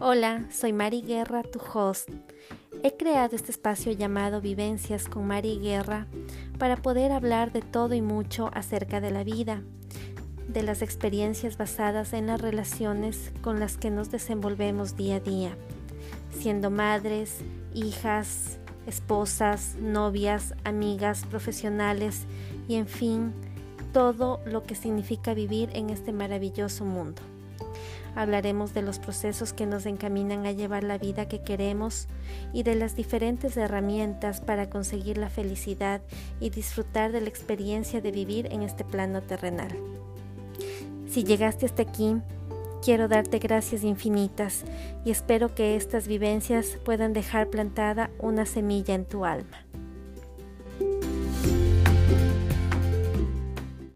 Hola, soy Mari Guerra, tu host. He creado este espacio llamado Vivencias con Mari Guerra para poder hablar de todo y mucho acerca de la vida, de las experiencias basadas en las relaciones con las que nos desenvolvemos día a día, siendo madres, hijas, esposas, novias, amigas, profesionales y en fin, todo lo que significa vivir en este maravilloso mundo. Hablaremos de los procesos que nos encaminan a llevar la vida que queremos y de las diferentes herramientas para conseguir la felicidad y disfrutar de la experiencia de vivir en este plano terrenal. Si llegaste hasta aquí, quiero darte gracias infinitas y espero que estas vivencias puedan dejar plantada una semilla en tu alma.